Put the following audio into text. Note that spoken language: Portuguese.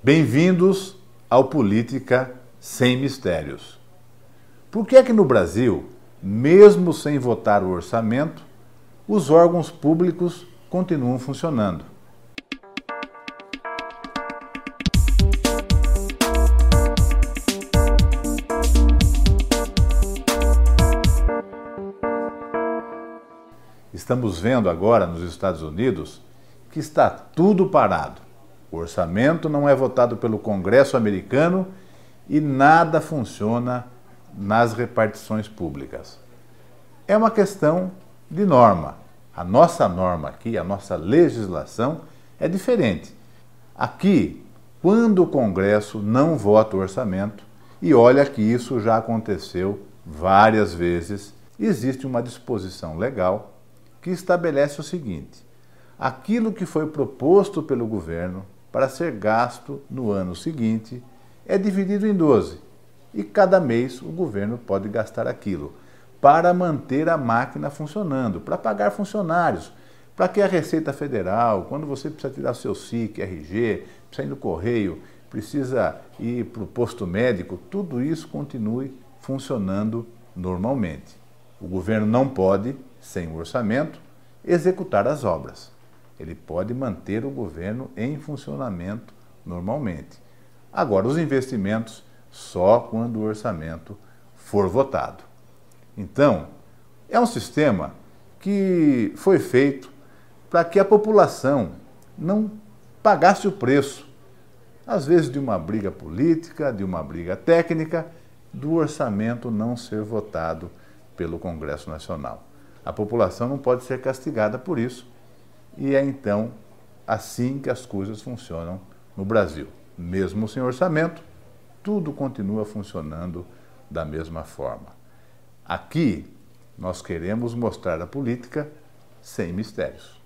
Bem-vindos ao Política Sem Mistérios. Por que é que no Brasil, mesmo sem votar o orçamento, os órgãos públicos continuam funcionando? Estamos vendo agora nos Estados Unidos que está tudo parado. O orçamento não é votado pelo Congresso americano e nada funciona nas repartições públicas. É uma questão de norma. A nossa norma aqui, a nossa legislação é diferente. Aqui, quando o Congresso não vota o orçamento, e olha que isso já aconteceu várias vezes, existe uma disposição legal que estabelece o seguinte: aquilo que foi proposto pelo governo para ser gasto no ano seguinte é dividido em 12 e cada mês o governo pode gastar aquilo para manter a máquina funcionando, para pagar funcionários, para que a Receita Federal, quando você precisa tirar seu SIC, RG, precisa ir no correio, precisa ir para o posto médico, tudo isso continue funcionando normalmente. O governo não pode, sem o orçamento, executar as obras. Ele pode manter o governo em funcionamento normalmente. Agora, os investimentos só quando o orçamento for votado. Então, é um sistema que foi feito para que a população não pagasse o preço, às vezes de uma briga política, de uma briga técnica, do orçamento não ser votado pelo Congresso Nacional. A população não pode ser castigada por isso e é então assim que as coisas funcionam no Brasil. Mesmo sem orçamento, tudo continua funcionando da mesma forma. Aqui, nós queremos mostrar a política sem mistérios.